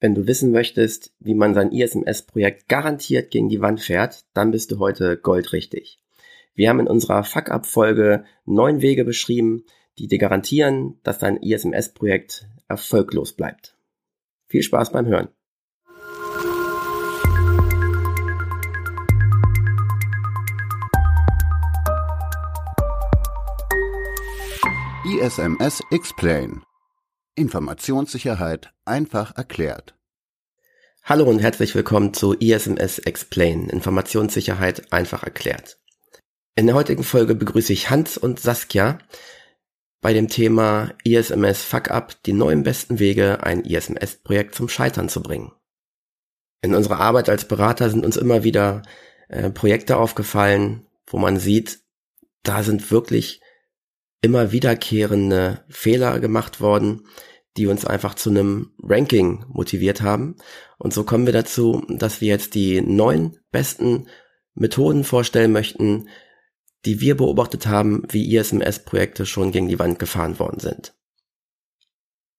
Wenn du wissen möchtest, wie man sein ISMS-Projekt garantiert gegen die Wand fährt, dann bist du heute goldrichtig. Wir haben in unserer Fuck-Up-Folge neun Wege beschrieben, die dir garantieren, dass dein ISMS-Projekt erfolglos bleibt. Viel Spaß beim Hören. ISMS Explain Informationssicherheit einfach erklärt. Hallo und herzlich willkommen zu ISMS Explain, Informationssicherheit einfach erklärt. In der heutigen Folge begrüße ich Hans und Saskia bei dem Thema ISMS Fuck Up, die neuen besten Wege, ein ISMS-Projekt zum Scheitern zu bringen. In unserer Arbeit als Berater sind uns immer wieder äh, Projekte aufgefallen, wo man sieht, da sind wirklich immer wiederkehrende Fehler gemacht worden, die uns einfach zu einem Ranking motiviert haben. Und so kommen wir dazu, dass wir jetzt die neun besten Methoden vorstellen möchten, die wir beobachtet haben, wie ISMS-Projekte schon gegen die Wand gefahren worden sind.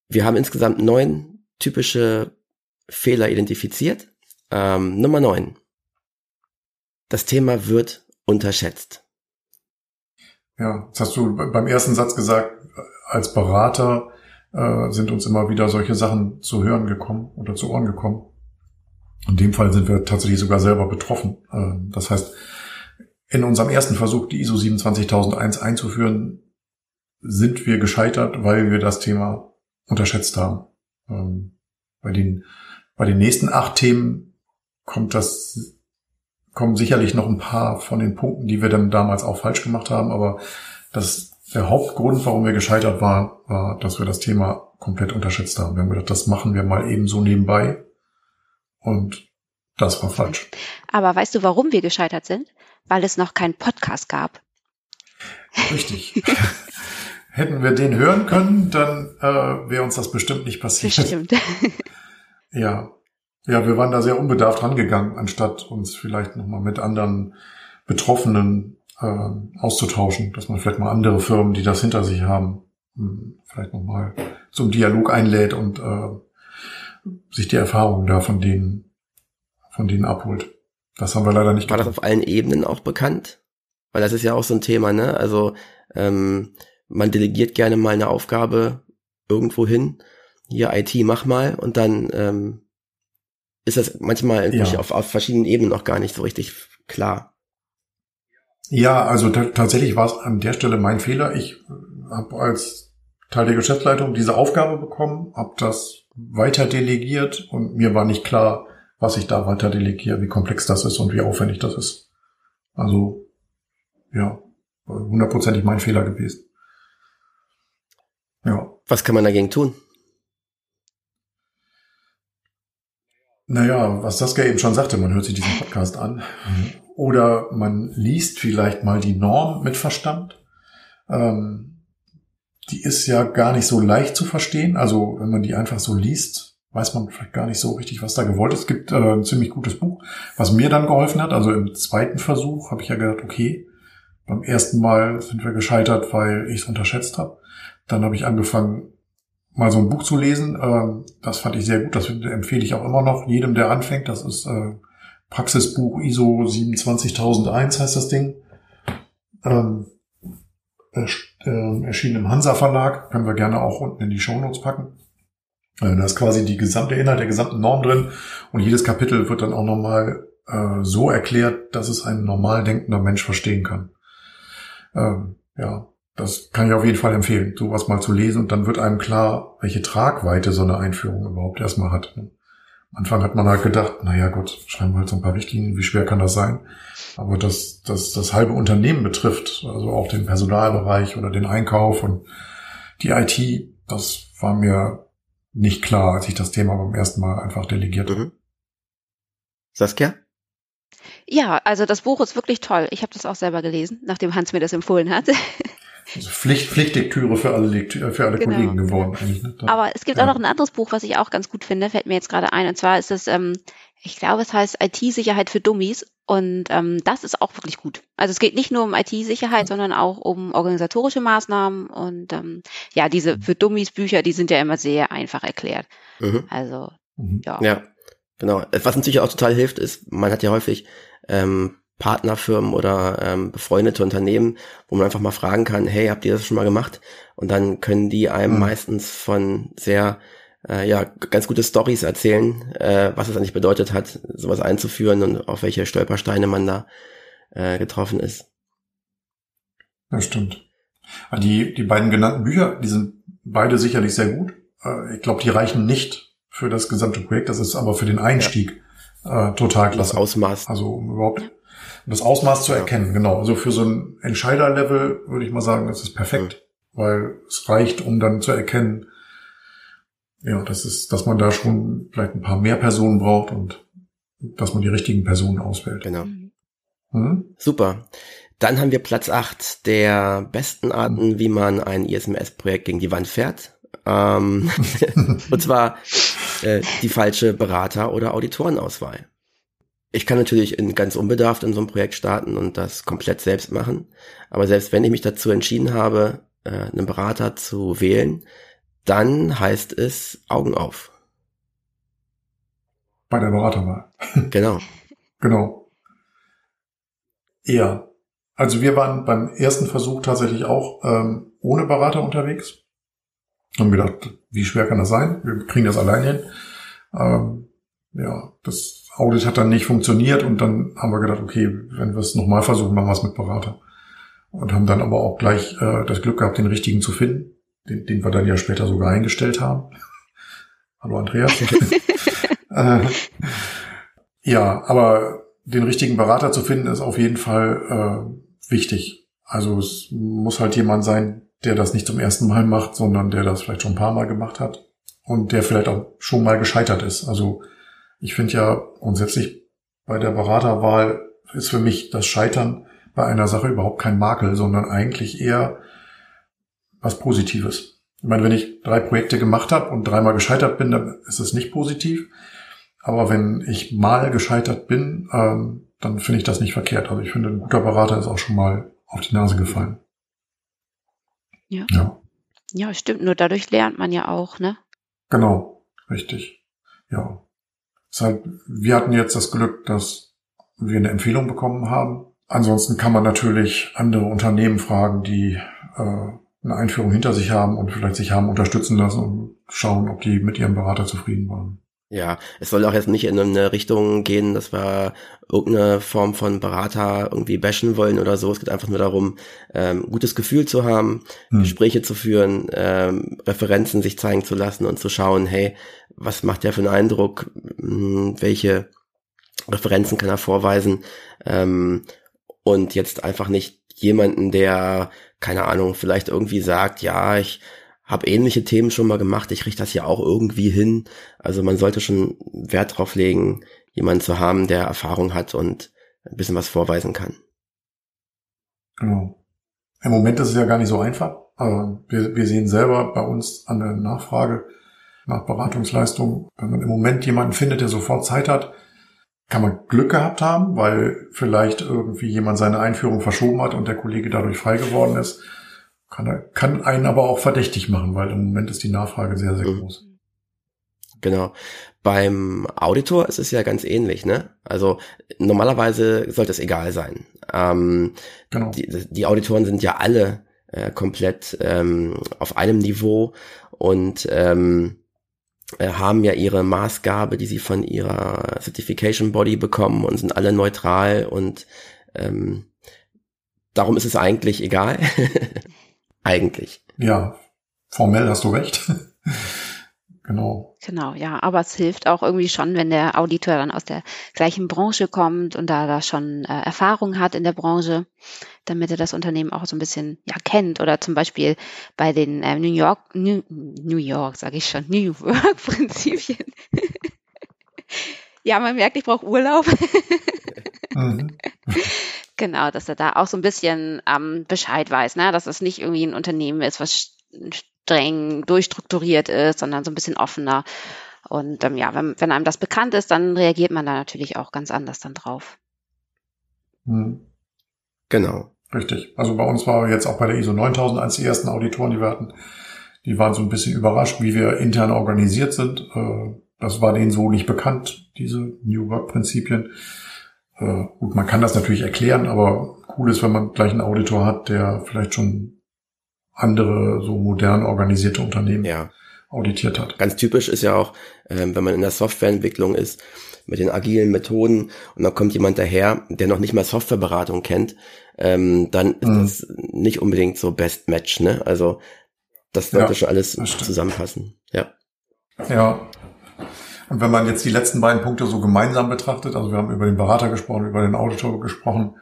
Wir haben insgesamt neun typische Fehler identifiziert. Ähm, Nummer neun. Das Thema wird unterschätzt. Ja, jetzt hast du beim ersten Satz gesagt, als Berater äh, sind uns immer wieder solche Sachen zu hören gekommen oder zu Ohren gekommen. In dem Fall sind wir tatsächlich sogar selber betroffen. Äh, das heißt, in unserem ersten Versuch, die ISO 27001 einzuführen, sind wir gescheitert, weil wir das Thema unterschätzt haben. Ähm, bei den, bei den nächsten acht Themen kommt das, kommen sicherlich noch ein paar von den Punkten, die wir dann damals auch falsch gemacht haben, aber das der Hauptgrund, warum wir gescheitert waren, war, dass wir das Thema komplett unterschätzt haben. Wir haben gedacht, das machen wir mal eben so nebenbei. Und das war falsch. Aber weißt du, warum wir gescheitert sind? Weil es noch keinen Podcast gab. Richtig. Hätten wir den hören können, dann äh, wäre uns das bestimmt nicht passiert. Bestimmt. ja. Ja, wir waren da sehr unbedarft rangegangen, anstatt uns vielleicht nochmal mit anderen Betroffenen äh, auszutauschen, dass man vielleicht mal andere Firmen, die das hinter sich haben, hm, vielleicht nochmal zum Dialog einlädt und äh, sich die Erfahrungen da von denen, von denen abholt. Das haben wir leider nicht War getan. das auf allen Ebenen auch bekannt? Weil das ist ja auch so ein Thema, ne? Also ähm, man delegiert gerne mal eine Aufgabe irgendwo hin. Hier IT mach mal und dann ähm, ist das manchmal ja. auf, auf verschiedenen Ebenen noch gar nicht so richtig klar. Ja, also tatsächlich war es an der Stelle mein Fehler. Ich habe als Teil der Geschäftsleitung diese Aufgabe bekommen, habe das weiter delegiert und mir war nicht klar, was ich da weiter delegiere, wie komplex das ist und wie aufwendig das ist. Also ja, hundertprozentig mein Fehler gewesen. Ja. Was kann man dagegen tun? Naja, was Saskia eben schon sagte, man hört sich diesen Podcast an. Oder man liest vielleicht mal die Norm mit Verstand. Ähm, die ist ja gar nicht so leicht zu verstehen. Also wenn man die einfach so liest, weiß man vielleicht gar nicht so richtig, was da gewollt ist. Es gibt äh, ein ziemlich gutes Buch, was mir dann geholfen hat. Also im zweiten Versuch habe ich ja gedacht, okay, beim ersten Mal sind wir gescheitert, weil ich es unterschätzt habe. Dann habe ich angefangen, mal so ein Buch zu lesen. Ähm, das fand ich sehr gut. Das empfehle ich auch immer noch jedem, der anfängt. Das ist äh, Praxisbuch ISO 27001 heißt das Ding. Ähm, äh, erschienen im Hansa Verlag. Können wir gerne auch unten in die Shownotes packen. Äh, da ist quasi die gesamte Inhalt der gesamten Norm drin und jedes Kapitel wird dann auch nochmal äh, so erklärt, dass es ein normal denkender Mensch verstehen kann. Ähm, ja, das kann ich auf jeden Fall empfehlen, sowas mal zu lesen und dann wird einem klar, welche Tragweite so eine Einführung überhaupt erstmal hat. Am Anfang hat man halt gedacht, naja Gott, schreiben wir halt so ein paar Richtlinien, wie schwer kann das sein? Aber dass das, das halbe Unternehmen betrifft, also auch den Personalbereich oder den Einkauf und die IT, das war mir nicht klar, als ich das Thema beim ersten Mal einfach delegiert habe. Mhm. Saskia? Ja, also das Buch ist wirklich toll. Ich habe das auch selber gelesen, nachdem Hans mir das empfohlen hat. Also Pflicht, Pflichtlektüre für alle, Lektüre, für alle genau. Kollegen geworden. Eigentlich, ne? Aber es gibt ja. auch noch ein anderes Buch, was ich auch ganz gut finde, fällt mir jetzt gerade ein. Und zwar ist es, ähm, ich glaube, es heißt IT-Sicherheit für Dummies. Und ähm, das ist auch wirklich gut. Also es geht nicht nur um IT-Sicherheit, sondern auch um organisatorische Maßnahmen. Und ähm, ja, diese für Dummies Bücher, die sind ja immer sehr einfach erklärt. Mhm. Also Mhm. Ja. ja, genau. Was natürlich auch total hilft, ist, man hat ja häufig ähm, Partnerfirmen oder ähm, befreundete Unternehmen, wo man einfach mal fragen kann, hey, habt ihr das schon mal gemacht? Und dann können die einem mhm. meistens von sehr äh, ja ganz gute Stories erzählen, äh, was es eigentlich bedeutet hat, sowas einzuführen und auf welche Stolpersteine man da äh, getroffen ist. Das stimmt. Ah, die, die beiden genannten Bücher, die sind beide sicherlich sehr gut. Äh, ich glaube, die reichen nicht für das gesamte Projekt. Das ist aber für den Einstieg ja. äh, total klasse. Das Ausmaß. Also um überhaupt das Ausmaß zu erkennen, ja. genau. Also für so ein Entscheiderlevel würde ich mal sagen, das ist perfekt, mhm. weil es reicht, um dann zu erkennen, ja, das ist, dass man da schon vielleicht ein paar mehr Personen braucht und dass man die richtigen Personen auswählt. Genau. Mhm. Super. Dann haben wir Platz 8 der besten Arten, wie man ein ISMS-Projekt gegen die Wand fährt. Ähm, und zwar äh, die falsche Berater- oder Auditorenauswahl. Ich kann natürlich in ganz unbedarft in so ein Projekt starten und das komplett selbst machen. Aber selbst wenn ich mich dazu entschieden habe, äh, einen Berater zu wählen, dann heißt es Augen auf. Bei der Beraterwahl. Genau. genau. Ja. Also wir waren beim ersten Versuch tatsächlich auch ähm, ohne Berater unterwegs. Haben gedacht, wie schwer kann das sein? Wir kriegen das allein hin. Ähm, ja, das Audit hat dann nicht funktioniert und dann haben wir gedacht, okay, wenn wir es nochmal versuchen, machen wir es mit Berater. Und haben dann aber auch gleich äh, das Glück gehabt, den richtigen zu finden, den, den wir dann ja später sogar eingestellt haben. Hallo Andreas. äh, ja, aber den richtigen Berater zu finden, ist auf jeden Fall äh, wichtig. Also es muss halt jemand sein, der das nicht zum ersten Mal macht, sondern der das vielleicht schon ein paar Mal gemacht hat und der vielleicht auch schon mal gescheitert ist. Also ich finde ja grundsätzlich bei der Beraterwahl ist für mich das Scheitern bei einer Sache überhaupt kein Makel, sondern eigentlich eher was Positives. Ich meine, wenn ich drei Projekte gemacht habe und dreimal gescheitert bin, dann ist es nicht positiv. Aber wenn ich mal gescheitert bin, ähm, dann finde ich das nicht verkehrt. Also ich finde, ein guter Berater ist auch schon mal auf die Nase gefallen. Ja. Ja, ja stimmt. Nur dadurch lernt man ja auch, ne? Genau, richtig. Ja. Deshalb, wir hatten jetzt das Glück, dass wir eine Empfehlung bekommen haben. Ansonsten kann man natürlich andere Unternehmen fragen, die äh, eine Einführung hinter sich haben und vielleicht sich haben unterstützen lassen und schauen, ob die mit ihrem Berater zufrieden waren. Ja, es soll auch jetzt nicht in eine Richtung gehen, dass wir irgendeine Form von Berater irgendwie bashen wollen oder so. Es geht einfach nur darum, ähm, gutes Gefühl zu haben, hm. Gespräche zu führen, ähm, Referenzen sich zeigen zu lassen und zu schauen, hey, was macht der für einen Eindruck, hm, welche Referenzen kann er vorweisen ähm, und jetzt einfach nicht jemanden, der, keine Ahnung, vielleicht irgendwie sagt, ja, ich habe ähnliche Themen schon mal gemacht, ich richte das ja auch irgendwie hin. Also man sollte schon Wert drauf legen, jemanden zu haben, der Erfahrung hat und ein bisschen was vorweisen kann. Genau. Im Moment ist es ja gar nicht so einfach. Aber wir, wir sehen selber bei uns an der Nachfrage nach Beratungsleistung, wenn man im Moment jemanden findet, der sofort Zeit hat, kann man Glück gehabt haben, weil vielleicht irgendwie jemand seine Einführung verschoben hat und der Kollege dadurch frei geworden ist. Kann, kann einen aber auch verdächtig machen, weil im Moment ist die Nachfrage sehr, sehr mhm. groß. Genau. Beim Auditor ist es ja ganz ähnlich, ne? Also normalerweise sollte es egal sein. Ähm, genau. die, die Auditoren sind ja alle äh, komplett ähm, auf einem Niveau und ähm, äh, haben ja ihre Maßgabe, die sie von ihrer Certification Body bekommen und sind alle neutral und ähm, darum ist es eigentlich egal. Eigentlich. Ja, formell hast du recht. genau. Genau, ja, aber es hilft auch irgendwie schon, wenn der Auditor dann aus der gleichen Branche kommt und da, da schon äh, Erfahrung hat in der Branche, damit er das Unternehmen auch so ein bisschen ja, kennt. Oder zum Beispiel bei den äh, New York, New, New York, sage ich schon, New Work-Prinzipien. ja, man merkt, ich brauche Urlaub. mhm. Genau, dass er da auch so ein bisschen ähm, Bescheid weiß, ne? dass es nicht irgendwie ein Unternehmen ist, was streng durchstrukturiert ist, sondern so ein bisschen offener. Und ähm, ja, wenn, wenn einem das bekannt ist, dann reagiert man da natürlich auch ganz anders dann drauf. Hm. Genau. Richtig. Also bei uns war jetzt auch bei der ISO 9000 eines die ersten Auditoren, die wir hatten, die waren so ein bisschen überrascht, wie wir intern organisiert sind. Äh, das war denen so nicht bekannt, diese New Work-Prinzipien. Äh, gut, man kann das natürlich erklären, aber cool ist, wenn man gleich einen Auditor hat, der vielleicht schon andere so modern organisierte Unternehmen Ja. auditiert hat. Ganz typisch ist ja auch, ähm, wenn man in der Softwareentwicklung ist, mit den agilen Methoden und dann kommt jemand daher, der noch nicht mal Softwareberatung kennt, ähm, dann ist Mhm. das nicht unbedingt so Best Match, ne? Also das sollte Ja, schon alles zusammenpassen. Ja. Ja. Und wenn man jetzt die letzten beiden Punkte so gemeinsam betrachtet, also wir haben über den Berater gesprochen, über den Auditor gesprochen,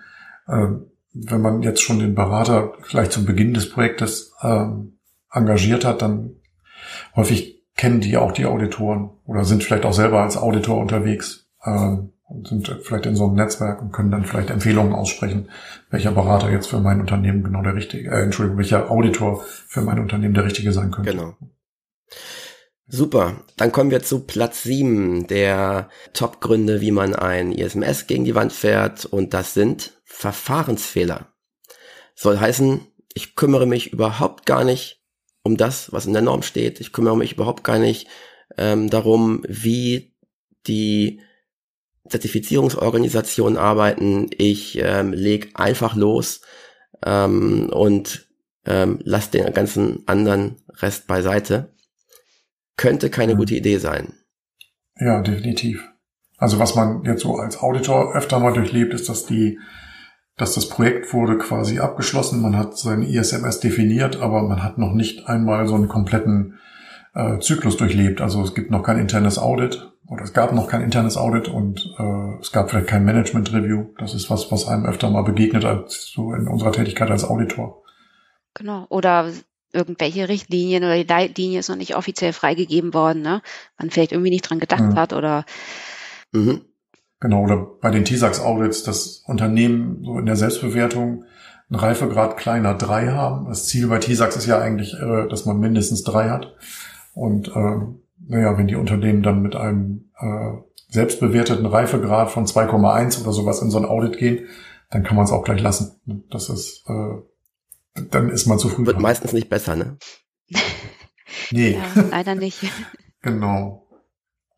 ähm, wenn man jetzt schon den Berater vielleicht zum Beginn des Projektes ähm, engagiert hat, dann häufig kennen die auch die Auditoren oder sind vielleicht auch selber als Auditor unterwegs ähm, und sind vielleicht in so einem Netzwerk und können dann vielleicht Empfehlungen aussprechen, welcher Berater jetzt für mein Unternehmen genau der richtige, äh, Entschuldigung, welcher Auditor für mein Unternehmen der richtige sein könnte. Genau. Super. Dann kommen wir zu Platz sieben der Top-Gründe, wie man ein ISMS gegen die Wand fährt. Und das sind Verfahrensfehler. Soll heißen, ich kümmere mich überhaupt gar nicht um das, was in der Norm steht. Ich kümmere mich überhaupt gar nicht ähm, darum, wie die Zertifizierungsorganisationen arbeiten. Ich ähm, leg einfach los ähm, und ähm, lass den ganzen anderen Rest beiseite. Könnte keine Mhm. gute Idee sein. Ja, definitiv. Also was man jetzt so als Auditor öfter mal durchlebt, ist, dass die, dass das Projekt wurde quasi abgeschlossen, man hat sein ISMS definiert, aber man hat noch nicht einmal so einen kompletten äh, Zyklus durchlebt. Also es gibt noch kein internes Audit oder es gab noch kein internes Audit und äh, es gab vielleicht kein Management Review. Das ist was, was einem öfter mal begegnet als so in unserer Tätigkeit als Auditor. Genau. Oder irgendwelche Richtlinien oder die Leitlinie ist noch nicht offiziell freigegeben worden, ne? Man vielleicht irgendwie nicht dran gedacht Mhm. hat oder Mhm. Genau, oder bei den TISAX-Audits, das Unternehmen so in der Selbstbewertung einen Reifegrad kleiner drei haben. Das Ziel bei TISAX ist ja eigentlich, äh, dass man mindestens drei hat. Und ähm, naja, wenn die Unternehmen dann mit einem äh, selbstbewerteten Reifegrad von 2,1 oder sowas in so ein Audit gehen, dann kann man es auch gleich lassen. Das ist, äh, dann ist man zu früh. Wird dran. meistens nicht besser, ne? Nee. ja, leider nicht. Genau.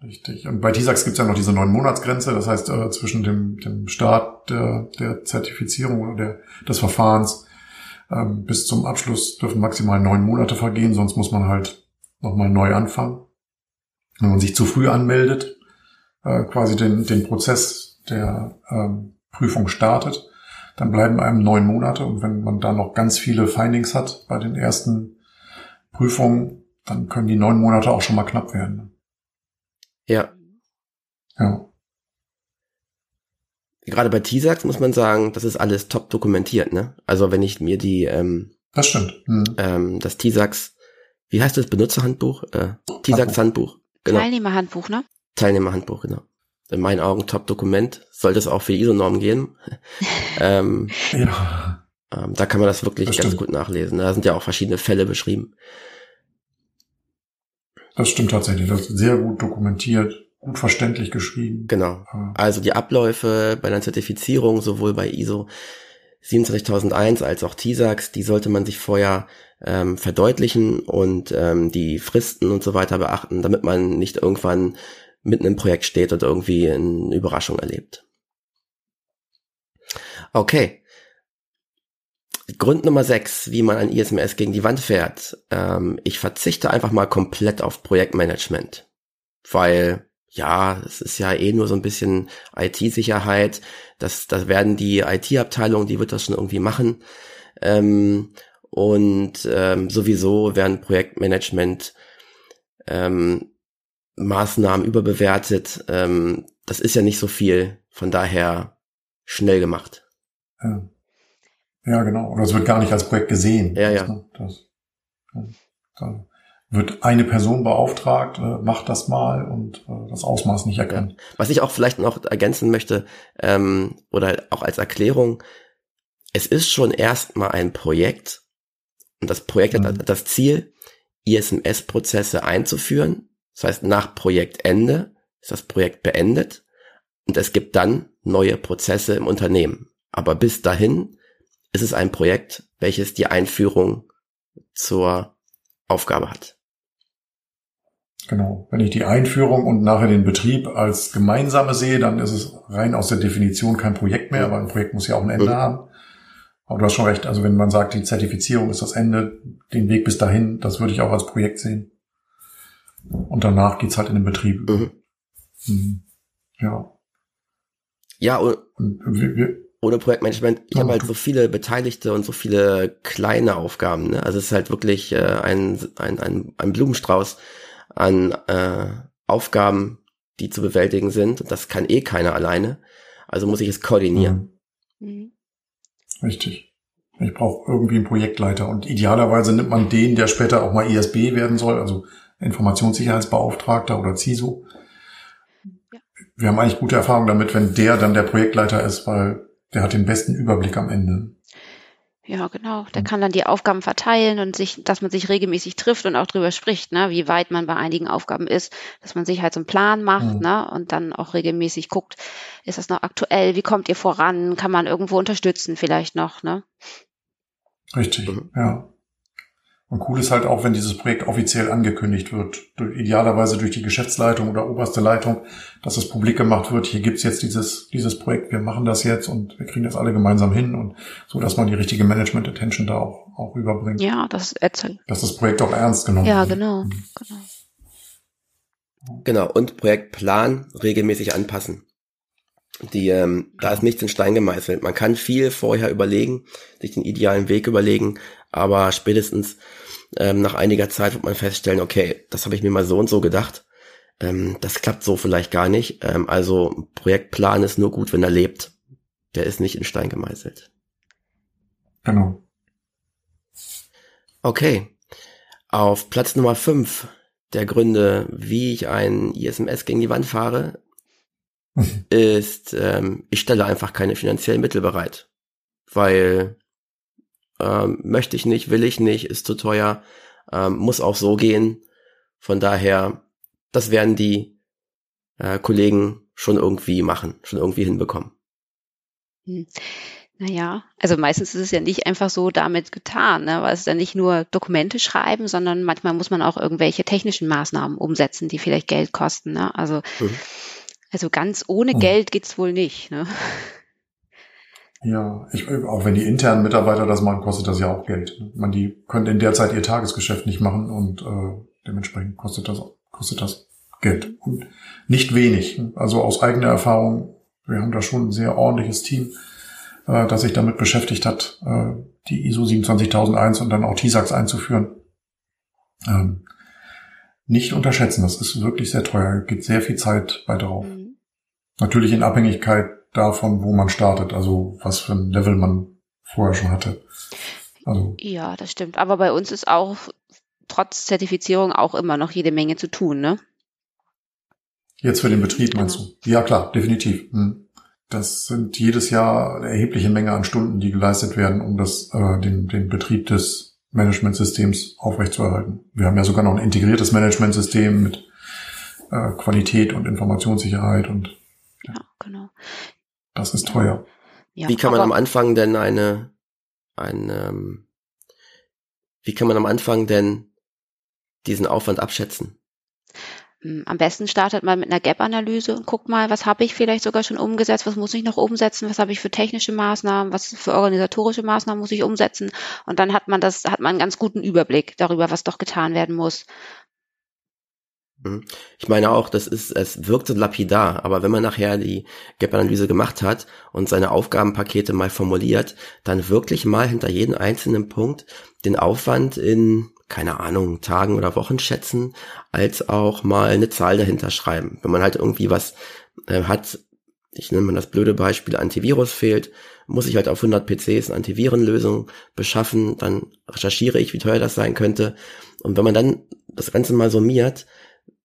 Richtig. Und bei TISAX gibt es ja noch diese neun Monatsgrenze, das heißt äh, zwischen dem, dem Start der, der Zertifizierung oder der, des Verfahrens ähm, bis zum Abschluss dürfen maximal neun Monate vergehen, sonst muss man halt nochmal neu anfangen. Wenn man sich zu früh anmeldet, äh, quasi den, den Prozess der ähm, Prüfung startet, dann bleiben einem neun Monate und wenn man da noch ganz viele Findings hat bei den ersten Prüfungen, dann können die neun Monate auch schon mal knapp werden. Ja. Ja. Gerade bei TISAX muss man sagen, das ist alles top dokumentiert, ne? Also wenn ich mir die, ähm, Das stimmt. Mhm. ähm, das TISAX, wie heißt das, Benutzerhandbuch? Äh, TISAX-Handbuch. Genau. Teilnehmerhandbuch, ne? Teilnehmerhandbuch, genau. In meinen Augen Top-Dokument. Sollte es auch für die ISO-Norm geben. ähm, Ja. ähm, da kann man das wirklich Das ganz stimmt. gut nachlesen. Da sind ja auch verschiedene Fälle beschrieben. Das stimmt tatsächlich. Das ist sehr gut dokumentiert, gut verständlich geschrieben. Genau. Also die Abläufe bei einer Zertifizierung, sowohl bei ISO 27001 als auch TISAX, die sollte man sich vorher ähm, verdeutlichen und ähm, die Fristen und so weiter beachten, damit man nicht irgendwann mitten im Projekt steht und irgendwie eine Überraschung erlebt. Okay. Grund Nummer 6, wie man ein ISMS gegen die Wand fährt. Ähm, ich verzichte einfach mal komplett auf Projektmanagement, weil ja, es ist ja eh nur so ein bisschen IT-Sicherheit. Das, das werden die IT-Abteilung, die wird das schon irgendwie machen. Ähm, und ähm, sowieso werden Projektmanagement ähm, Maßnahmen überbewertet. Ähm, das ist ja nicht so viel, von daher schnell gemacht. ja. Ja, genau. Oder es wird gar nicht als Projekt gesehen. Ja, ja. Das, das, ja. da wird eine Person beauftragt, äh, macht das mal und äh, das Ausmaß nicht erkannt. Was ich auch vielleicht noch ergänzen möchte, ähm, oder auch als Erklärung, es ist schon erstmal ein Projekt und das Projekt Mhm. hat das Ziel, ISMS-Prozesse einzuführen. Das heißt, nach Projektende ist das Projekt beendet und es gibt dann neue Prozesse im Unternehmen. Aber bis dahin ist es ein Projekt, welches die Einführung zur Aufgabe hat. Genau. Wenn ich die Einführung und nachher den Betrieb als gemeinsame sehe, dann ist es rein aus der Definition kein Projekt mehr, aber ein Projekt muss ja auch ein Ende mhm. haben. Aber du hast schon recht. Also wenn man sagt, die Zertifizierung ist das Ende, den Weg bis dahin, das würde ich auch als Projekt sehen. Und danach geht's halt in den Betrieb. Mhm. Mhm. Ja. Ja, und, und wir, wir, ohne Projektmanagement, ich habe halt so viele Beteiligte und so viele kleine Aufgaben. Ne? Also es ist halt wirklich äh, ein, ein, ein, ein Blumenstrauß an äh, Aufgaben, die zu bewältigen sind. Und das kann eh keiner alleine. Also muss ich es koordinieren. Mhm. mhm. Richtig. Ich brauche irgendwie einen Projektleiter und idealerweise nimmt man den, der später auch mal ISB werden soll, also Informationssicherheitsbeauftragter oder CISO. Ja. Wir haben eigentlich gute Erfahrungen damit, wenn der dann der Projektleiter ist, weil der hat den besten Überblick am Ende. Ja, genau. Der kann dann die Aufgaben verteilen und sich, dass man sich regelmäßig trifft und auch drüber spricht, ne, wie weit man bei einigen Aufgaben ist, dass man sich halt so einen Plan macht, mhm. ne, und dann auch regelmäßig guckt, ist das noch aktuell, wie kommt ihr voran, kann man irgendwo unterstützen vielleicht noch, ne? Richtig, mhm. ja. Und cool ist halt auch, wenn dieses Projekt offiziell angekündigt wird, idealerweise durch die Geschäftsleitung oder oberste Leitung, dass es publik gemacht wird, hier gibt's jetzt dieses, dieses Projekt, wir machen das jetzt und wir kriegen das alle gemeinsam hin und so, dass man die richtige Management-Attention da auch, auch überbringt. Ja, das erzählt. Dass das Projekt auch ernst genommen ja, wird. Ja, genau, mhm. genau. Genau, und Projektplan regelmäßig anpassen. Die, ähm, da ist nichts in Stein gemeißelt. Man kann viel vorher überlegen, sich den idealen Weg überlegen, aber spätestens ähm, nach einiger Zeit wird man feststellen, okay, das habe ich mir mal so und so gedacht. Ähm, das klappt so vielleicht gar nicht. Ähm, also Projektplan ist nur gut, wenn er lebt. Der ist nicht in Stein gemeißelt. Genau. Okay. Auf Platz Nummer 5 der Gründe, wie ich ein ISMS gegen die Wand fahre, ist, ähm, ich stelle einfach keine finanziellen Mittel bereit. Weil ähm, möchte ich nicht, will ich nicht, ist zu teuer, ähm, muss auch so gehen. Von daher, das werden die äh, Kollegen schon irgendwie machen, schon irgendwie hinbekommen. Hm. Naja, also meistens ist es ja nicht einfach so damit getan, ne? weil es ist ja nicht nur Dokumente schreiben, sondern manchmal muss man auch irgendwelche technischen Maßnahmen umsetzen, die vielleicht Geld kosten. Ne? Also, mhm. also ganz ohne mhm. Geld geht's wohl nicht. Ne? Ja, ich, auch wenn die internen Mitarbeiter das machen, kostet das ja auch Geld. Man, die können in der Zeit ihr Tagesgeschäft nicht machen und äh, dementsprechend kostet das, kostet das Geld. Und nicht wenig. Also aus eigener Erfahrung, wir haben da schon ein sehr ordentliches Team, äh, das sich damit beschäftigt hat, äh, die ISO 27001 und dann auch TISAX einzuführen. Ähm, nicht unterschätzen, das ist wirklich sehr teuer, geht sehr viel Zeit bei drauf. Mhm. Natürlich in Abhängigkeit davon, wo man startet, also was für ein Level man vorher schon hatte. Also. Ja, das stimmt. Aber bei uns ist auch trotz Zertifizierung auch immer noch jede Menge zu tun, ne? Jetzt für den Betrieb meinst genau. du? Ja, klar, definitiv. Hm. Das sind jedes Jahr eine erhebliche Menge an Stunden, die geleistet werden, um das, äh, den, den Betrieb des Managementsystems aufrechtzuerhalten. Wir haben ja sogar noch ein integriertes Managementsystem mit äh, Qualität und Informationssicherheit und ja, genau. Das ist teuer. Ja, wie kann man am Anfang denn eine, eine, ähm, wie kann man am Anfang denn diesen Aufwand abschätzen? Hm, am besten startet man mit einer Gap-Analyse und guckt mal, was habe ich vielleicht sogar schon umgesetzt, was muss ich noch umsetzen, was habe ich für technische Maßnahmen, was für organisatorische Maßnahmen muss ich umsetzen. Und dann hat man das, hat man einen ganz guten Überblick darüber, was doch getan werden muss. Mhm. Ich meine auch, das ist, es wirkt so lapidar, aber wenn man nachher die Gap-Analyse gemacht hat und seine Aufgabenpakete mal formuliert, dann wirklich mal hinter jedem einzelnen Punkt den Aufwand in, keine Ahnung, Tagen oder Wochen schätzen, als auch mal eine Zahl dahinter schreiben. Wenn man halt irgendwie was äh, hat, ich nenne mal das blöde Beispiel, Antivirus fehlt, muss ich halt auf 100 PCs eine Antivirenlösung beschaffen, dann recherchiere ich, wie teuer das sein könnte. Und wenn man dann das Ganze mal summiert,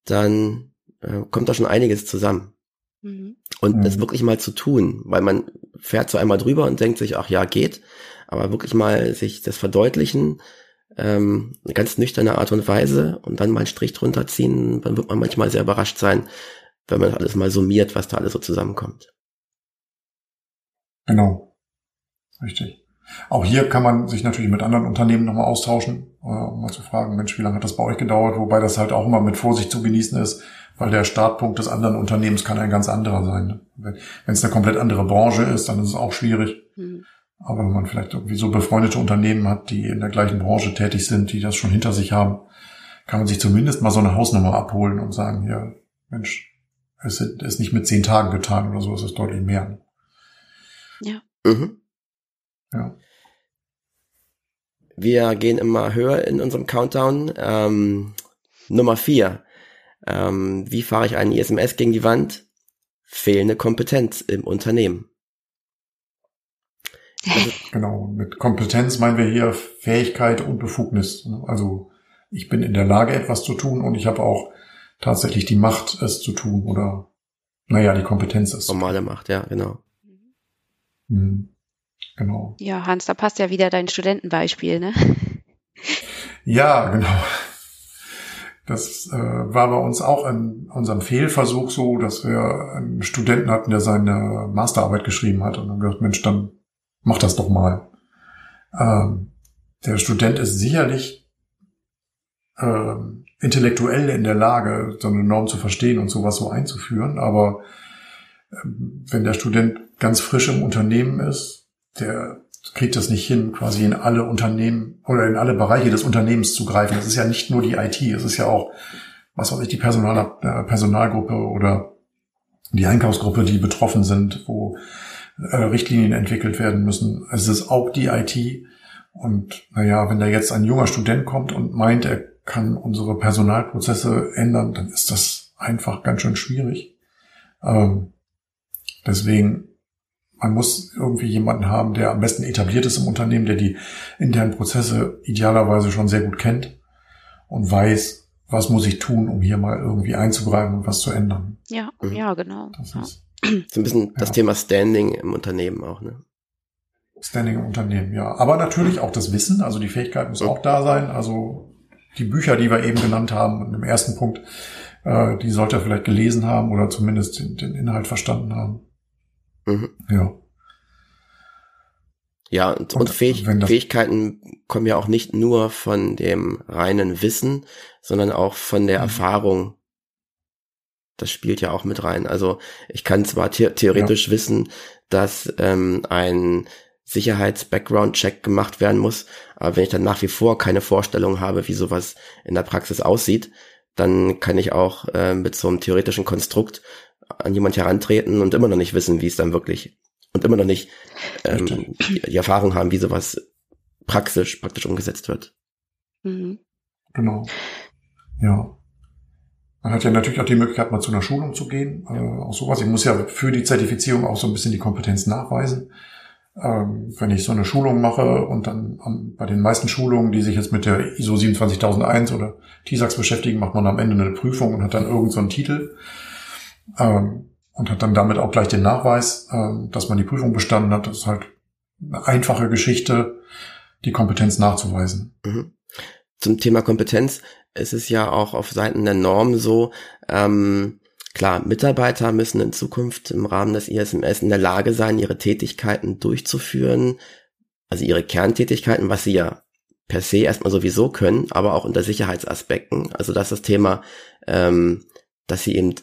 dann äh, kommt da schon einiges zusammen. Mhm. Und mhm. das wirklich mal zu tun, weil man fährt so einmal drüber und denkt sich, ach ja, geht, aber wirklich mal sich das verdeutlichen, ähm, eine ganz nüchterne Art und Weise und dann mal einen Strich drunter ziehen, dann wird man manchmal sehr überrascht sein, wenn man alles mal summiert, was da alles so zusammenkommt. Genau. Richtig. Auch hier kann man sich natürlich mit anderen Unternehmen nochmal austauschen, äh, um mal zu fragen, Mensch, wie lange hat das bei euch gedauert? Wobei das halt auch immer mit Vorsicht zu genießen ist, weil der Startpunkt des anderen Unternehmens kann ein ganz anderer sein. Ne? Wenn es eine komplett andere Branche ist, dann ist es auch schwierig. Mhm. Aber wenn man vielleicht irgendwie so befreundete Unternehmen hat, die in der gleichen Branche tätig sind, die das schon hinter sich haben, kann man sich zumindest mal so eine Hausnummer abholen und sagen, ja, Mensch, es ist nicht mit zehn Tagen getan oder so, es ist deutlich mehr. Ja. Mhm. Ja. Wir gehen immer höher in unserem Countdown. Ähm, Nummer vier. Ähm, wie fahre ich einen ISMS gegen die Wand? Fehlende Kompetenz im Unternehmen. Genau, mit Kompetenz meinen wir hier Fähigkeit und Befugnis. Also ich bin in der Lage, etwas zu tun und ich habe auch tatsächlich die Macht, es zu tun oder naja, die Kompetenz ist. Normale Macht, ja, genau. Mhm. Genau. Ja, Hans, da passt ja wieder dein Studentenbeispiel, ne? Ja, genau. Das äh, war bei uns auch in unserem Fehlversuch so, dass wir einen Studenten hatten, der seine Masterarbeit geschrieben hat und dann gesagt, Mensch, dann mach das doch mal. Ähm, der Student ist sicherlich ähm, intellektuell in der Lage, so eine Norm zu verstehen und sowas so einzuführen, aber ähm, wenn der Student ganz frisch im Unternehmen ist, der kriegt das nicht hin, quasi in alle Unternehmen oder in alle Bereiche des Unternehmens zu greifen. Das ist ja nicht nur die IT, es ist ja auch, was weiß ich, die Personal, äh, Personalgruppe oder die Einkaufsgruppe, die betroffen sind, wo äh, Richtlinien entwickelt werden müssen. Es ist auch die IT. Und naja, wenn da jetzt ein junger Student kommt und meint, er kann unsere Personalprozesse ändern, dann ist das einfach ganz schön schwierig. Ähm, deswegen, man muss irgendwie jemanden haben, der am besten etabliert ist im Unternehmen, der die internen Prozesse idealerweise schon sehr gut kennt und weiß, was muss ich tun, um hier mal irgendwie einzugreifen und was zu ändern. Ja, mhm. ja, genau. Das ja. ist so ein bisschen ja. das Thema Standing im Unternehmen auch, ne? Standing im Unternehmen, ja. Aber natürlich auch das Wissen, also die Fähigkeit muss auch da sein. Also die Bücher, die wir eben genannt haben, im ersten Punkt, äh, die sollte er vielleicht gelesen haben oder zumindest den, den Inhalt verstanden haben. Mhm. Ja. Ja, und, und, und Fähig Fähigkeiten kommen ja auch nicht nur von dem reinen Wissen, sondern auch von der mhm. Erfahrung, das spielt ja auch mit rein. Also ich kann zwar the theoretisch ja. wissen, dass ähm, ein Sicherheits-Background-Check gemacht werden muss, aber wenn ich dann nach wie vor keine Vorstellung habe, wie sowas in der Praxis aussieht, dann kann ich auch äh, mit so einem theoretischen Konstrukt an jemand herantreten und immer noch nicht wissen, wie es dann wirklich und immer noch nicht ähm, die, die Erfahrung haben, wie sowas praktisch praktisch umgesetzt wird. Mhm. Genau. Ja. Man hat ja natürlich auch die Möglichkeit, mal zu einer Schulung zu gehen. Äh, auch sowas. Ich muss ja für die Zertifizierung auch so ein bisschen die Kompetenz nachweisen. Ähm, wenn ich so eine Schulung mache und dann um, bei den meisten Schulungen, die sich jetzt mit der ISO 27001 oder TISAX beschäftigen, macht man am Ende eine Prüfung und hat dann irgendeinen so Titel. Ähm, und hat dann damit auch gleich den Nachweis, äh, dass man die Prüfung bestanden hat. Das ist halt eine einfache Geschichte, die Kompetenz nachzuweisen. Mhm. Zum Thema Kompetenz ist es ja auch auf Seiten der Norm so, ähm, klar, Mitarbeiter müssen in Zukunft im Rahmen des ISMS in der Lage sein, ihre Tätigkeiten durchzuführen, also ihre Kerntätigkeiten, was sie ja per se erstmal sowieso können, aber auch unter Sicherheitsaspekten. Also das ist das Thema, ähm, dass sie eben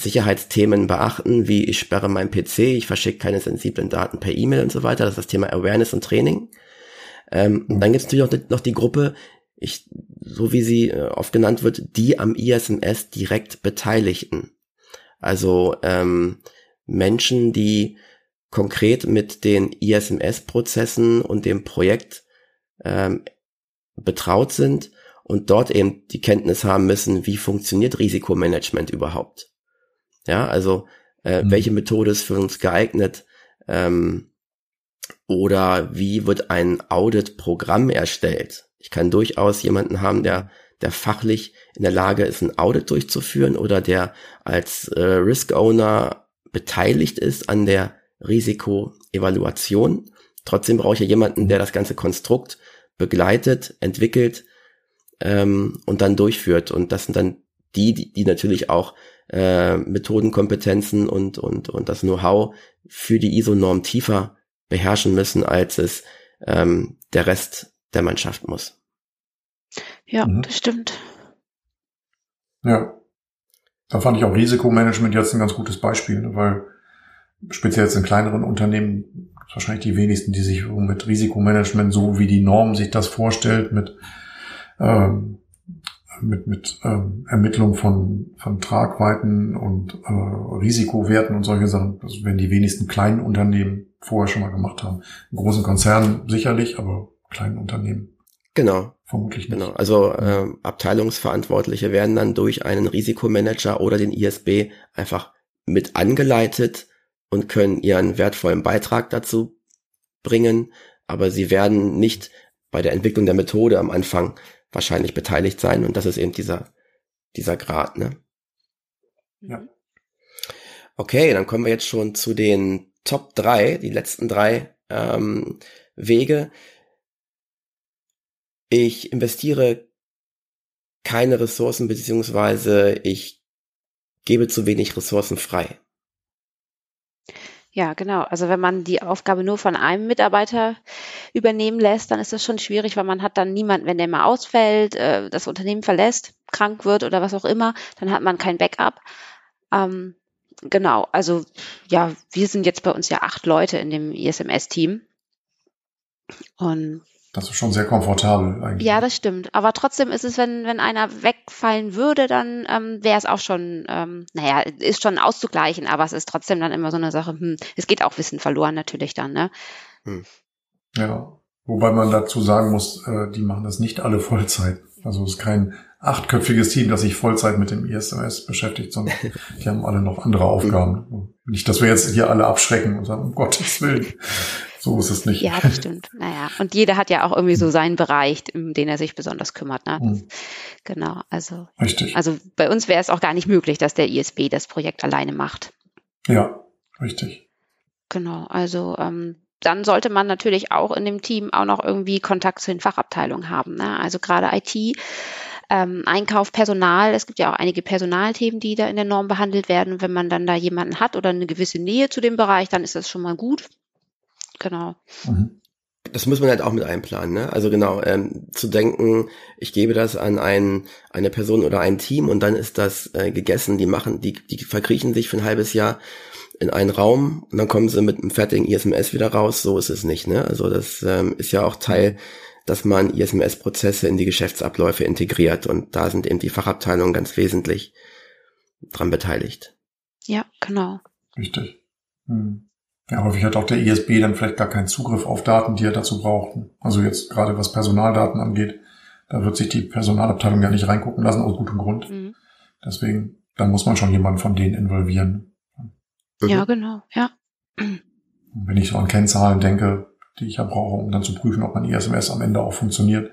Sicherheitsthemen beachten, wie ich sperre meinen PC, ich verschicke keine sensiblen Daten per E-Mail und so weiter. Das ist das Thema Awareness und Training. Ähm, und dann gibt es natürlich auch noch die Gruppe, ich, so wie sie äh, oft genannt wird, die am ISMS direkt Beteiligten. Also ähm, Menschen, die konkret mit den ISMS-Prozessen und dem Projekt ähm, betraut sind und dort eben die Kenntnis haben müssen, wie funktioniert Risikomanagement überhaupt. Ja, also äh, mhm. welche Methode ist für uns geeignet ähm, oder wie wird ein Audit-Programm erstellt. Ich kann durchaus jemanden haben, der, der fachlich in der Lage ist, ein Audit durchzuführen oder der als äh, Risk Owner beteiligt ist an der Risikoevaluation. Trotzdem brauche ich ja jemanden, der das ganze Konstrukt begleitet, entwickelt ähm, und dann durchführt. Und das sind dann die, die, die natürlich auch äh, Methodenkompetenzen und, und, und das Know-how für die ISO-Norm tiefer beherrschen müssen, als es ähm, der Rest der Mannschaft muss. Ja, mhm. das stimmt. Ja. Da fand ich auch Risikomanagement jetzt ein ganz gutes Beispiel, ne, weil speziell jetzt in kleineren Unternehmen wahrscheinlich die wenigsten, die sich mit Risikomanagement, so wie die Norm sich das vorstellt, mit, ähm, mit, mit ähm, Ermittlung von, von Tragweiten und äh, Risikowerten und solche Sachen, das werden die wenigsten kleinen Unternehmen vorher schon mal gemacht haben. In großen Konzernen sicherlich, aber kleinen Unternehmen. Genau. Vermutlich nicht. Genau. Also äh, Abteilungsverantwortliche werden dann durch einen Risikomanager oder den ISB einfach mit angeleitet und können ihren wertvollen Beitrag dazu bringen, aber sie werden nicht bei der Entwicklung der Methode am Anfang wahrscheinlich beteiligt sein und das ist eben dieser dieser Grad, ne? Ja. Okay, dann kommen wir jetzt schon zu den Top drei, die letzten drei ähm, Wege. Ich investiere keine Ressourcen beziehungsweise ich gebe zu wenig Ressourcen frei. Ja, genau. Also wenn man die Aufgabe nur von einem Mitarbeiter übernehmen lässt, dann ist das schon schwierig, weil man hat dann niemanden, wenn der mal ausfällt, äh, das Unternehmen verlässt, krank wird oder was auch immer, dann hat man kein Backup. Ähm, genau, also ja, wir sind jetzt bei uns ja acht Leute in dem ISMS-Team. Und das ist schon sehr komfortabel eigentlich. Ja, das stimmt. Aber trotzdem ist es, wenn, wenn einer wegfallen würde, dann ähm, wäre es auch schon, ähm, naja, ist schon auszugleichen, aber es ist trotzdem dann immer so eine Sache, hm, es geht auch Wissen verloren natürlich dann, ne? Hm. Ja, wobei man dazu sagen muss, äh, die machen das nicht alle Vollzeit. Also es ist kein achtköpfiges Team, das sich Vollzeit mit dem ISMS beschäftigt, sondern die haben alle noch andere Aufgaben. Nicht, dass wir jetzt hier alle abschrecken und sagen, um Gottes Willen. So ist es nicht. Ja, das stimmt. Naja, und jeder hat ja auch irgendwie so seinen Bereich, um den er sich besonders kümmert. Ne? Mhm. Genau, also. Richtig. Also bei uns wäre es auch gar nicht möglich, dass der ISB das Projekt alleine macht. Ja, richtig. Genau, also ähm, dann sollte man natürlich auch in dem Team auch noch irgendwie Kontakt zu den Fachabteilungen haben. Ne? Also gerade IT, ähm, Einkauf, Personal. Es gibt ja auch einige Personalthemen, die da in der Norm behandelt werden. wenn man dann da jemanden hat oder eine gewisse Nähe zu dem Bereich, dann ist das schon mal gut. Genau. Mhm. Das muss man halt auch mit einplanen, ne? Also genau, ähm, zu denken, ich gebe das an ein, eine Person oder ein Team und dann ist das äh, gegessen. Die machen, die, die verkriechen sich für ein halbes Jahr in einen Raum und dann kommen sie mit einem fertigen ISMS wieder raus. So ist es nicht, ne? Also das ähm, ist ja auch Teil, dass man ISMS-Prozesse in die Geschäftsabläufe integriert und da sind eben die Fachabteilungen ganz wesentlich dran beteiligt. Ja, genau. Richtig. Hm. Ja, häufig hat auch der ISB dann vielleicht gar keinen Zugriff auf Daten, die er dazu braucht. Also jetzt gerade was Personaldaten angeht, da wird sich die Personalabteilung ja nicht reingucken lassen, aus gutem Grund. Mhm. Deswegen, da muss man schon jemanden von denen involvieren. Ja, genau, ja. wenn ich so an Kennzahlen denke, die ich ja brauche, um dann zu prüfen, ob mein ISMS am Ende auch funktioniert,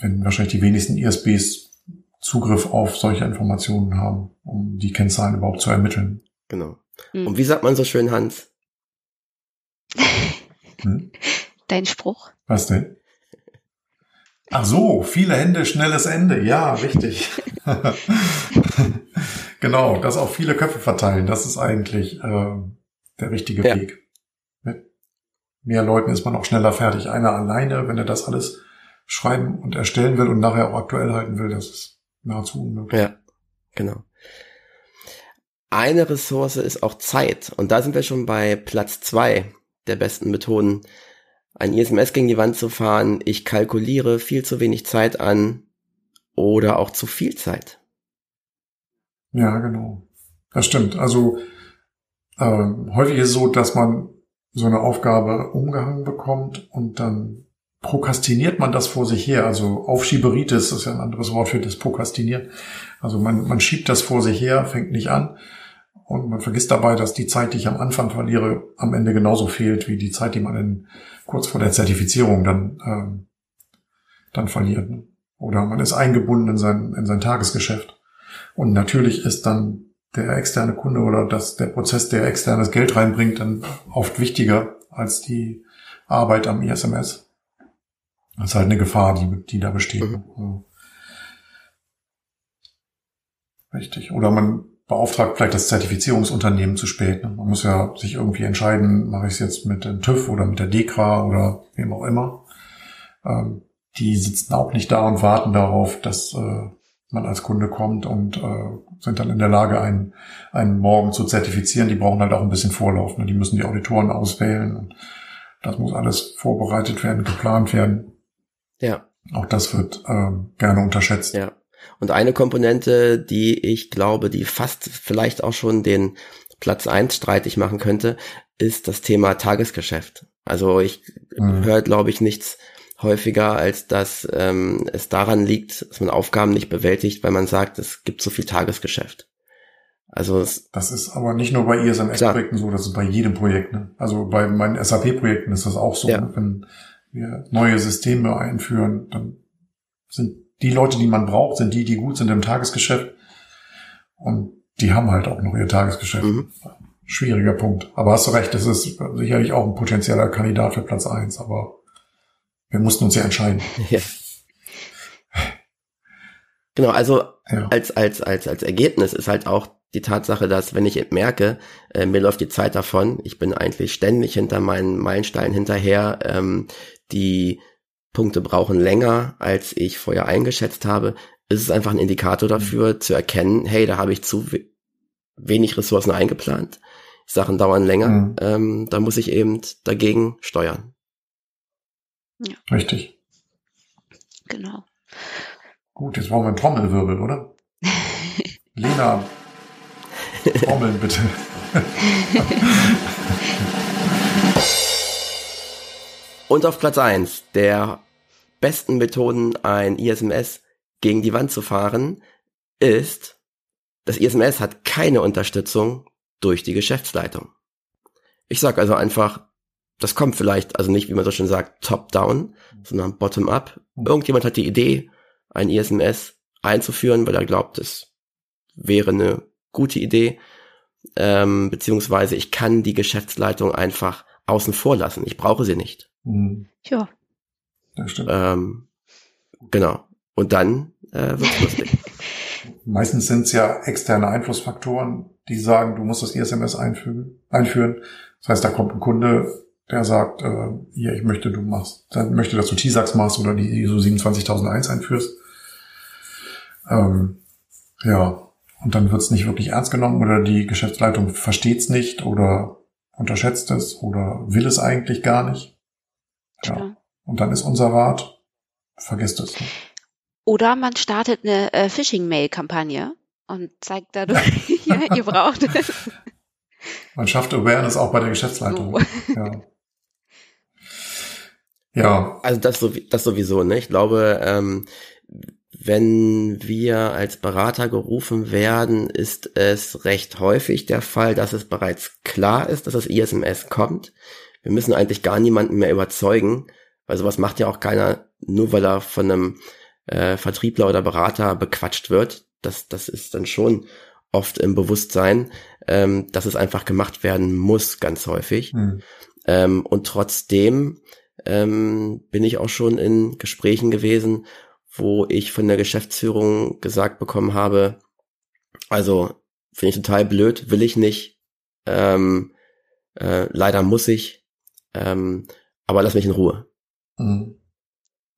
wenn wahrscheinlich die wenigsten ISBs Zugriff auf solche Informationen haben, um die Kennzahlen überhaupt zu ermitteln. Genau. Hm. Und wie sagt man so schön, Hans? Hm? Dein Spruch? Was denn? Ach so, viele Hände, schnelles Ende. Ja, richtig. genau, das auf viele Köpfe verteilen, das ist eigentlich äh, der richtige ja. Weg. Mit mehr Leuten ist man auch schneller fertig. Einer alleine, wenn er das alles schreiben und erstellen will und nachher auch aktuell halten will, das ist nahezu unmöglich. Ja, genau. Eine Ressource ist auch Zeit. Und da sind wir schon bei Platz zwei der besten Methoden, ein ISMS gegen die Wand zu fahren. Ich kalkuliere viel zu wenig Zeit an oder auch zu viel Zeit. Ja, genau. Das stimmt. Also äh, häufig ist es so, dass man so eine Aufgabe umgehangen bekommt und dann prokrastiniert man das vor sich her. Also Aufschieberitis ist ja ein anderes Wort für das Prokrastinieren. Also man, man schiebt das vor sich her, fängt nicht an und man vergisst dabei, dass die Zeit, die ich am Anfang verliere, am Ende genauso fehlt wie die Zeit, die man in, kurz vor der Zertifizierung dann, ähm, dann verliert. Oder man ist eingebunden in sein, in sein Tagesgeschäft. Und natürlich ist dann der externe Kunde oder das, der Prozess, der externes Geld reinbringt, dann oft wichtiger als die Arbeit am ISMS. Das ist halt eine Gefahr, die, die da besteht. Mhm. Richtig. Oder man beauftragt vielleicht das Zertifizierungsunternehmen zu spät. Man muss ja sich irgendwie entscheiden, mache ich es jetzt mit dem TÜV oder mit der DEKRA oder wem auch immer. Ähm, die sitzen auch nicht da und warten darauf, dass äh, man als Kunde kommt und äh, sind dann in der Lage, einen, einen Morgen zu zertifizieren. Die brauchen halt auch ein bisschen Vorlauf. Ne? Die müssen die Auditoren auswählen das muss alles vorbereitet werden, geplant werden. Ja. Auch das wird ähm, gerne unterschätzt. Ja. Und eine Komponente, die ich glaube, die fast vielleicht auch schon den Platz eins streitig machen könnte, ist das Thema Tagesgeschäft. Also ich mhm. höre, glaube ich, nichts häufiger, als dass ähm, es daran liegt, dass man Aufgaben nicht bewältigt, weil man sagt, es gibt so viel Tagesgeschäft. Also es, das ist aber nicht nur bei ISMS-Projekten so, das ist bei jedem Projekt. Ne? Also bei meinen SAP-Projekten ist das auch so. Ja. Ne? Wenn wir neue Systeme einführen, dann sind die Leute, die man braucht, sind die, die gut sind im Tagesgeschäft. Und die haben halt auch noch ihr Tagesgeschäft. Mhm. Schwieriger Punkt. Aber hast du recht, das ist sicherlich auch ein potenzieller Kandidat für Platz eins. aber wir mussten uns ja entscheiden. Ja. Genau, also ja. als, als, als, als Ergebnis ist halt auch die Tatsache, dass wenn ich merke, äh, mir läuft die Zeit davon, ich bin eigentlich ständig hinter meinen Meilensteinen hinterher, ähm, die Punkte brauchen länger, als ich vorher eingeschätzt habe, ist es einfach ein Indikator dafür mhm. zu erkennen, hey, da habe ich zu we wenig Ressourcen eingeplant, Sachen dauern länger, mhm. ähm, da muss ich eben dagegen steuern. Ja. Richtig. Genau. Gut, jetzt brauchen wir einen Trommelwirbel, oder? Lena, trommeln bitte. Und auf Platz eins der besten Methoden, ein ISMS gegen die Wand zu fahren, ist, das ISMS hat keine Unterstützung durch die Geschäftsleitung. Ich sage also einfach, das kommt vielleicht, also nicht, wie man so schön sagt, top-down, sondern bottom-up. Irgendjemand hat die Idee, ein ISMS einzuführen, weil er glaubt, es wäre eine gute Idee, ähm, beziehungsweise ich kann die Geschäftsleitung einfach außen vor lassen. Ich brauche sie nicht. Mhm. Ja. Das stimmt. Ähm, genau. Und dann äh, wird's lustig. Meistens sind es ja externe Einflussfaktoren, die sagen, du musst das ISMS einfügen, einführen. Das heißt, da kommt ein Kunde, der sagt, äh, hier, ich möchte, du machst, dann möchte, dass du TISAX machst oder die ISO 27001 einführst. Ähm, ja, und dann wird es nicht wirklich ernst genommen oder die Geschäftsleitung versteht es nicht oder unterschätzt es oder will es eigentlich gar nicht. Ja. Und dann ist unser Rat, vergesst es. Oder man startet eine äh, Phishing-Mail-Kampagne und zeigt dadurch, ja, ihr braucht es. Man schafft Awareness auch bei der Geschäftsleitung. So. Ja. Ja. Also das, das sowieso, ne? Ich glaube, ähm, wenn wir als Berater gerufen werden, ist es recht häufig der Fall, dass es bereits klar ist, dass das ISMS kommt. Wir müssen eigentlich gar niemanden mehr überzeugen, weil sowas macht ja auch keiner, nur weil er von einem äh, Vertriebler oder Berater bequatscht wird. Das, das ist dann schon oft im Bewusstsein, ähm, dass es einfach gemacht werden muss, ganz häufig. Mhm. Ähm, und trotzdem ähm, bin ich auch schon in Gesprächen gewesen, wo ich von der Geschäftsführung gesagt bekommen habe, also finde ich total blöd, will ich nicht, ähm, äh, leider muss ich, ähm, aber lass mich in Ruhe. Mhm.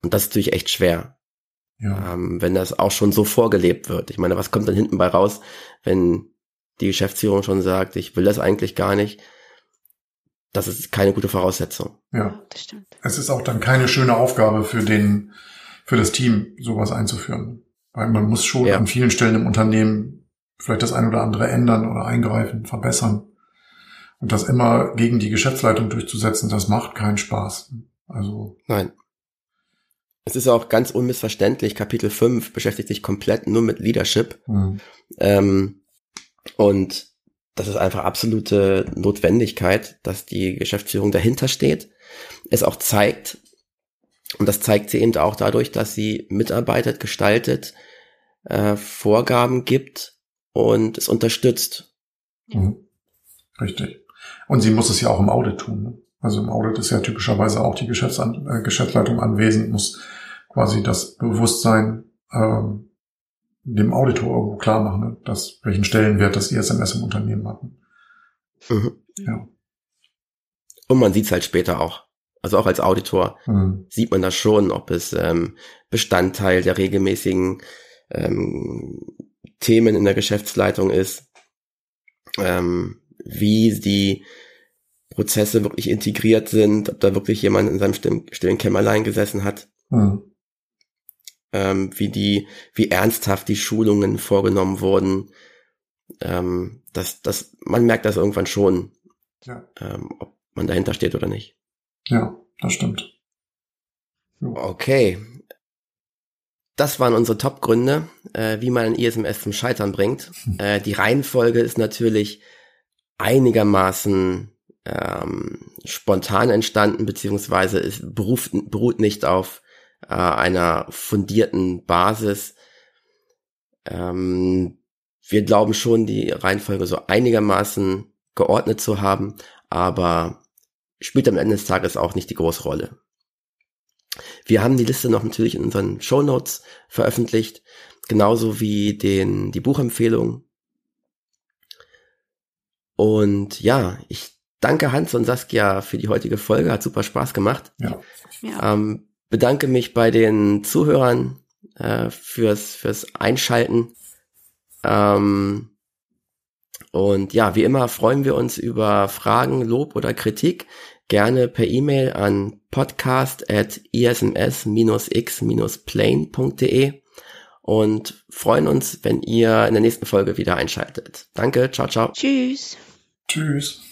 Und das ist natürlich echt schwer, ja. ähm, wenn das auch schon so vorgelebt wird. Ich meine, was kommt dann hinten bei raus, wenn die Geschäftsführung schon sagt, ich will das eigentlich gar nicht? Das ist keine gute Voraussetzung. Ja, das stimmt. Es ist auch dann keine schöne Aufgabe für den, für das Team, sowas einzuführen. Weil man muss schon ja. an vielen Stellen im Unternehmen vielleicht das ein oder andere ändern oder eingreifen, verbessern. Und das immer gegen die Geschäftsleitung durchzusetzen, das macht keinen Spaß. Also. Nein. Es ist auch ganz unmissverständlich, Kapitel 5 beschäftigt sich komplett nur mit Leadership. Mhm. Ähm, und das ist einfach absolute Notwendigkeit, dass die Geschäftsführung dahinter steht. Es auch zeigt, und das zeigt sie eben auch dadurch, dass sie mitarbeitet, gestaltet, äh, Vorgaben gibt und es unterstützt. Mhm. Richtig. Und sie muss es ja auch im Audit tun. Ne? Also im Audit ist ja typischerweise auch die Geschäftsan äh, Geschäftsleitung anwesend, muss quasi das Bewusstsein ähm, dem Auditor irgendwo klar machen, ne, dass welchen Stellenwert das ISMS im Unternehmen hatten. Mhm. Ja. Und man sieht es halt später auch. Also auch als Auditor Mhm. sieht man das schon, ob es ähm, Bestandteil der regelmäßigen ähm, Themen in der Geschäftsleitung ist, ähm, wie die Prozesse wirklich integriert sind, ob da wirklich jemand in seinem stillen, stillen Kämmerlein gesessen hat, Mhm. ähm, wie die, wie ernsthaft die Schulungen vorgenommen wurden. Ähm, das, das, man merkt das irgendwann schon, Ja. ähm, ob man dahinter steht oder nicht. ja, das stimmt. Okay. Das waren unsere Top-Gründe, äh, wie man ein ISMS zum Scheitern bringt. Äh, die Reihenfolge ist natürlich einigermaßen ähm, spontan entstanden, beziehungsweise es beruft, beruht nicht auf äh, einer fundierten Basis. Ähm, wir glauben schon, die Reihenfolge so einigermaßen geordnet zu haben, aber spielt am Ende des Tages auch nicht die große Rolle. Wir haben die Liste noch natürlich in unseren Show Notes veröffentlicht, genauso wie den, die Buchempfehlung. Und ja, ich danke Hans und Saskia für die heutige Folge, hat super Spaß gemacht. Ja. Ja. Ähm, bedanke mich bei den Zuhörern äh, fürs, fürs Einschalten. Ähm, und ja, wie immer freuen wir uns über Fragen, Lob oder Kritik. Gerne per E-Mail an podcast at isms-x-plane.de und freuen uns, wenn ihr in der nächsten Folge wieder einschaltet. Danke, ciao, ciao. Tschüss. Tschüss.